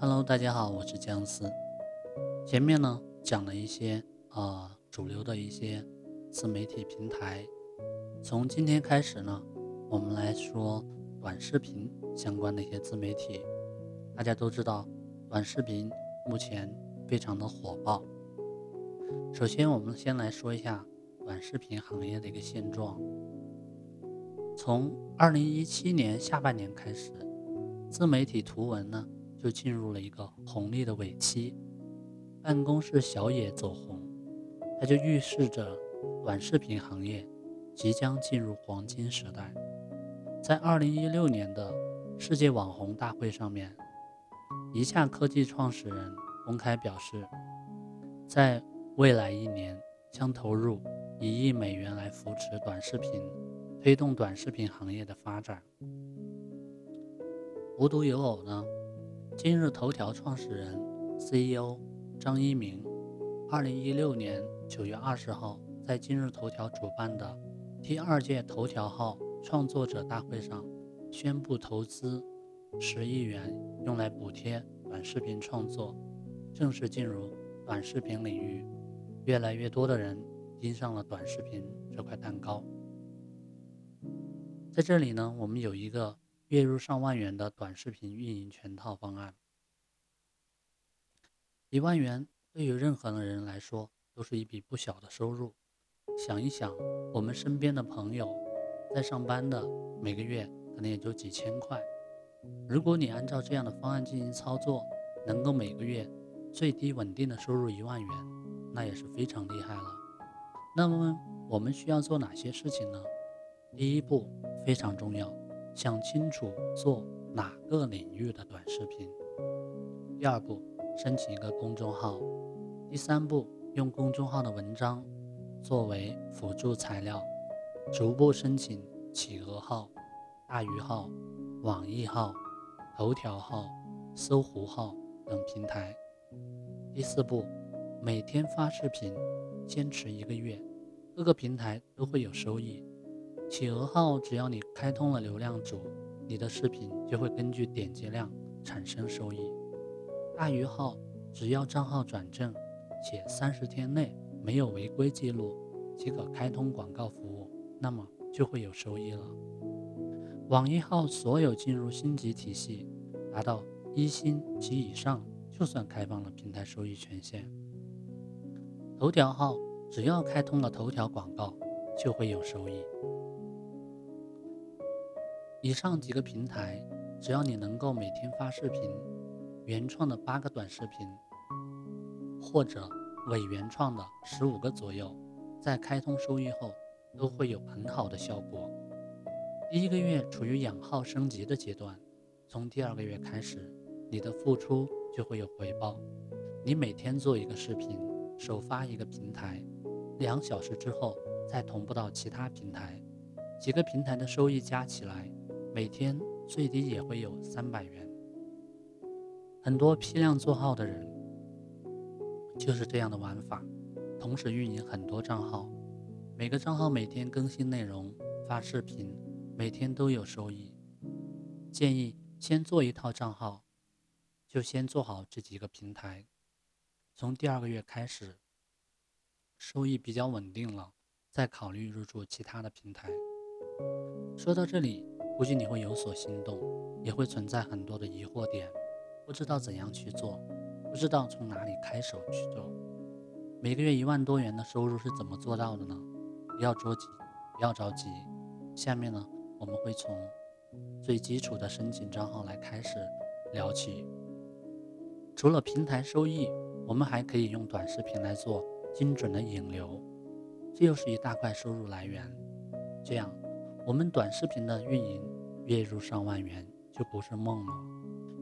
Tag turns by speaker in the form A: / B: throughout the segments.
A: Hello，大家好，我是姜思。前面呢讲了一些呃主流的一些自媒体平台，从今天开始呢，我们来说短视频相关的一些自媒体。大家都知道，短视频目前非常的火爆。首先，我们先来说一下短视频行业的一个现状。从二零一七年下半年开始，自媒体图文呢。就进入了一个红利的尾期，办公室小野走红，它就预示着短视频行业即将进入黄金时代。在二零一六年的世界网红大会上面，一下科技创始人公开表示，在未来一年将投入一亿美元来扶持短视频，推动短视频行业的发展。无独有偶呢。今日头条创始人、CEO 张一鸣，二零一六年九月二十号在今日头条主办的第二届头条号创作者大会上宣布投资十亿元，用来补贴短视频创作，正式进入短视频领域。越来越多的人盯上了短视频这块蛋糕。在这里呢，我们有一个。月入上万元的短视频运营全套方案，一万元对于任何的人来说都是一笔不小的收入。想一想，我们身边的朋友在上班的，每个月可能也就几千块。如果你按照这样的方案进行操作，能够每个月最低稳定的收入一万元，那也是非常厉害了。那么我们需要做哪些事情呢？第一步非常重要。想清楚做哪个领域的短视频。第二步，申请一个公众号。第三步，用公众号的文章作为辅助材料，逐步申请企鹅号、大鱼号、网易号、头条号、搜狐号等平台。第四步，每天发视频，坚持一个月，各个平台都会有收益。企鹅号，只要你开通了流量主，你的视频就会根据点击量产生收益。大鱼号，只要账号转正且三十天内没有违规记录，即可开通广告服务，那么就会有收益了。网易号，所有进入星级体系达到一星及以上，就算开放了平台收益权限。头条号，只要开通了头条广告，就会有收益。以上几个平台，只要你能够每天发视频，原创的八个短视频，或者伪原创的十五个左右，在开通收益后，都会有很好的效果。第一个月处于养号升级的阶段，从第二个月开始，你的付出就会有回报。你每天做一个视频，首发一个平台，两小时之后再同步到其他平台，几个平台的收益加起来。每天最低也会有三百元。很多批量做号的人就是这样的玩法，同时运营很多账号，每个账号每天更新内容、发视频，每天都有收益。建议先做一套账号，就先做好这几个平台，从第二个月开始，收益比较稳定了，再考虑入驻其他的平台。说到这里。估计你会有所心动，也会存在很多的疑惑点，不知道怎样去做，不知道从哪里开手去做。每个月一万多元的收入是怎么做到的呢？不要着急，不要着急。下面呢，我们会从最基础的申请账号来开始聊起。除了平台收益，我们还可以用短视频来做精准的引流，这又是一大块收入来源。这样。我们短视频的运营月入上万元就不是梦了。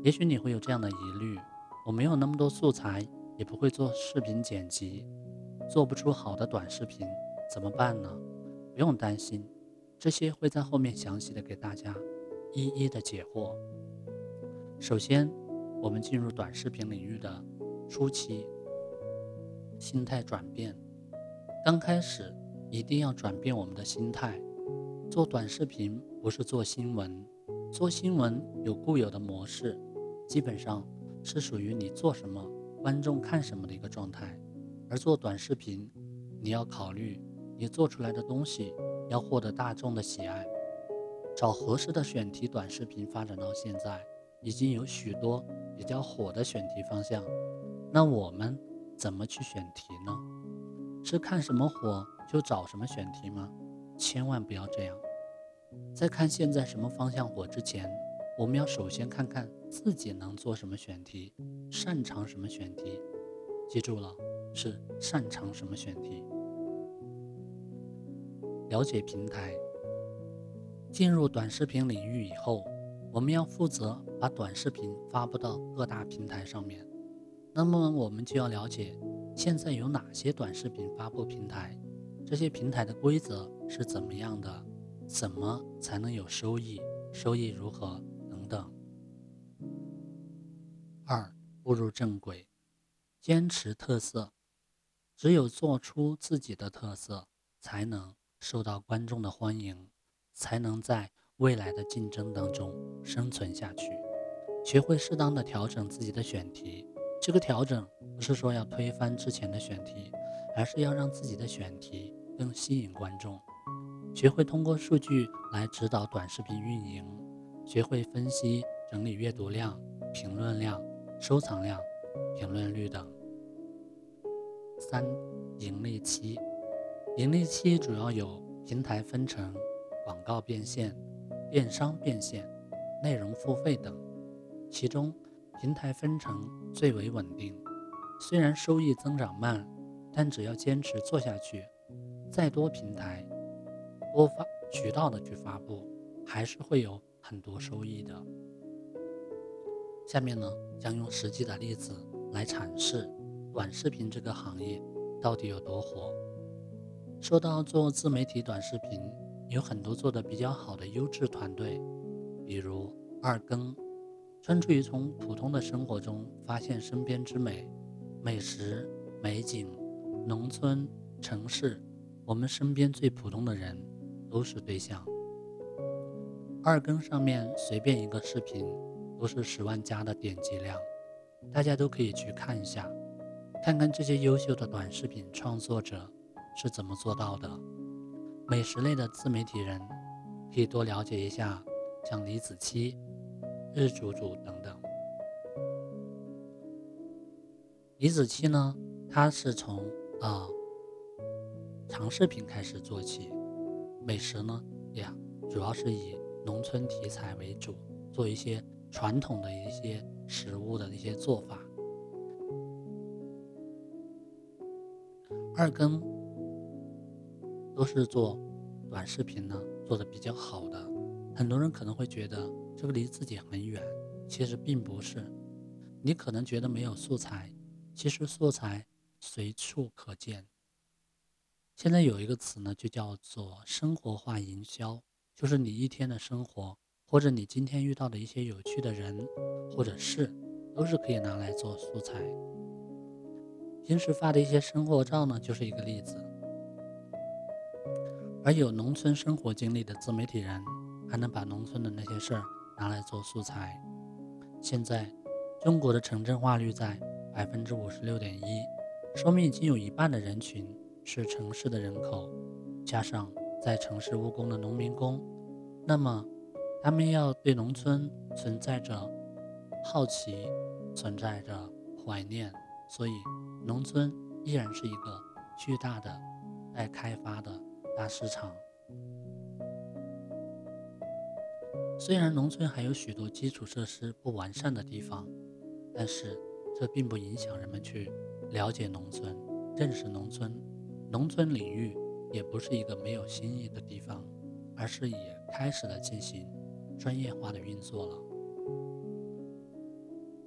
A: 也许你会有这样的疑虑：我没有那么多素材，也不会做视频剪辑，做不出好的短视频，怎么办呢？不用担心，这些会在后面详细的给大家一一的解惑。首先，我们进入短视频领域的初期，心态转变。刚开始一定要转变我们的心态。做短视频不是做新闻，做新闻有固有的模式，基本上是属于你做什么，观众看什么的一个状态。而做短视频，你要考虑你做出来的东西要获得大众的喜爱。找合适的选题，短视频发展到现在，已经有许多比较火的选题方向。那我们怎么去选题呢？是看什么火就找什么选题吗？千万不要这样。在看现在什么方向火之前，我们要首先看看自己能做什么选题，擅长什么选题。记住了，是擅长什么选题。了解平台。进入短视频领域以后，我们要负责把短视频发布到各大平台上面。那么我们就要了解现在有哪些短视频发布平台，这些平台的规则是怎么样的。怎么才能有收益？收益如何？等等。二，步入正轨，坚持特色。只有做出自己的特色，才能受到观众的欢迎，才能在未来的竞争当中生存下去。学会适当的调整自己的选题，这个调整不是说要推翻之前的选题，而是要让自己的选题更吸引观众。学会通过数据来指导短视频运营，学会分析整理阅读量、评论量、收藏量、评论率等。三、盈利期，盈利期主要有平台分成、广告变现、电商变现、内容付费等。其中，平台分成最为稳定，虽然收益增长慢，但只要坚持做下去，再多平台。多发渠道的去发布，还是会有很多收益的。下面呢，将用实际的例子来阐释短视频这个行业到底有多火。说到做自媒体短视频，有很多做的比较好的优质团队，比如二更，专注于从普通的生活中发现身边之美，美食、美景、农村、城市，我们身边最普通的人。都是对象。二更上面随便一个视频都是十万加的点击量，大家都可以去看一下，看看这些优秀的短视频创作者是怎么做到的。美食类的自媒体人可以多了解一下，像李子柒、日煮煮等等。李子柒呢，他是从啊长视频开始做起。美食呢，呀，主要是以农村题材为主，做一些传统的一些食物的一些做法。二更都是做短视频呢，做的比较好的。很多人可能会觉得这个离自己很远，其实并不是。你可能觉得没有素材，其实素材随处可见。现在有一个词呢，就叫做生活化营销，就是你一天的生活，或者你今天遇到的一些有趣的人或者事，都是可以拿来做素材。平时发的一些生活照呢，就是一个例子。而有农村生活经历的自媒体人，还能把农村的那些事儿拿来做素材。现在，中国的城镇化率在百分之五十六点一，说明已经有一半的人群。是城市的人口，加上在城市务工的农民工，那么他们要对农村存在着好奇，存在着怀念，所以农村依然是一个巨大的待开发的大市场。虽然农村还有许多基础设施不完善的地方，但是这并不影响人们去了解农村，认识农村。农村领域也不是一个没有新意的地方，而是也开始了进行专业化的运作了。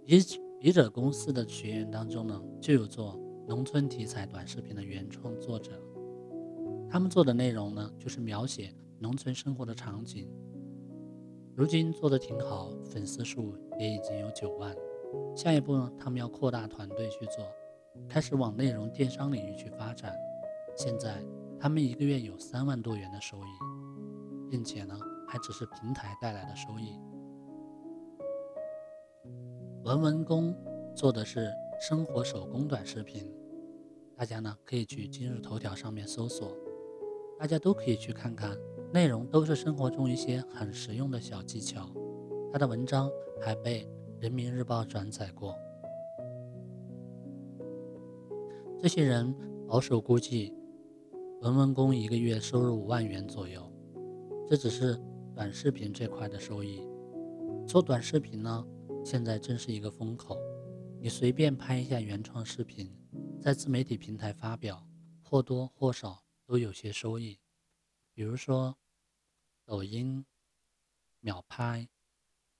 A: 笔笔者公司的学员当中呢，就有做农村题材短视频的原创作者，他们做的内容呢，就是描写农村生活的场景。如今做的挺好，粉丝数也已经有九万。下一步呢，他们要扩大团队去做，开始往内容电商领域去发展。现在他们一个月有三万多元的收益，并且呢，还只是平台带来的收益。文文工做的是生活手工短视频。大家呢可以去今日头条上面搜索，大家都可以去看看，内容都是生活中一些很实用的小技巧。他的文章还被人民日报转载过。这些人保守估计，文文工一个月收入五万元左右，这只是短视频这块的收益。做短视频呢，现在正是一个风口。你随便拍一下原创视频，在自媒体平台发表，或多或少都有些收益。比如说，抖音、秒拍、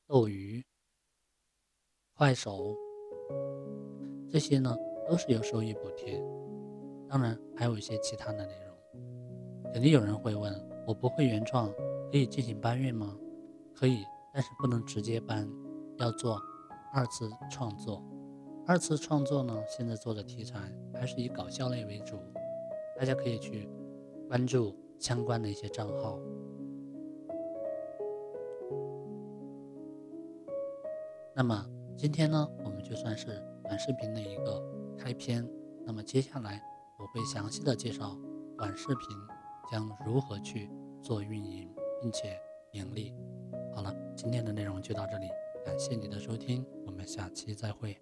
A: 斗鱼、快手，这些呢。都是有收益补贴，当然还有一些其他的内容。肯定有人会问：我不会原创，可以进行搬运吗？可以，但是不能直接搬，要做二次创作。二次创作呢，现在做的题材还是以搞笑类为主，大家可以去关注相关的一些账号。那么今天呢，我们就算是短视频的一个。开篇，那么接下来我会详细的介绍短视频将如何去做运营，并且盈利。好了，今天的内容就到这里，感谢你的收听，我们下期再会。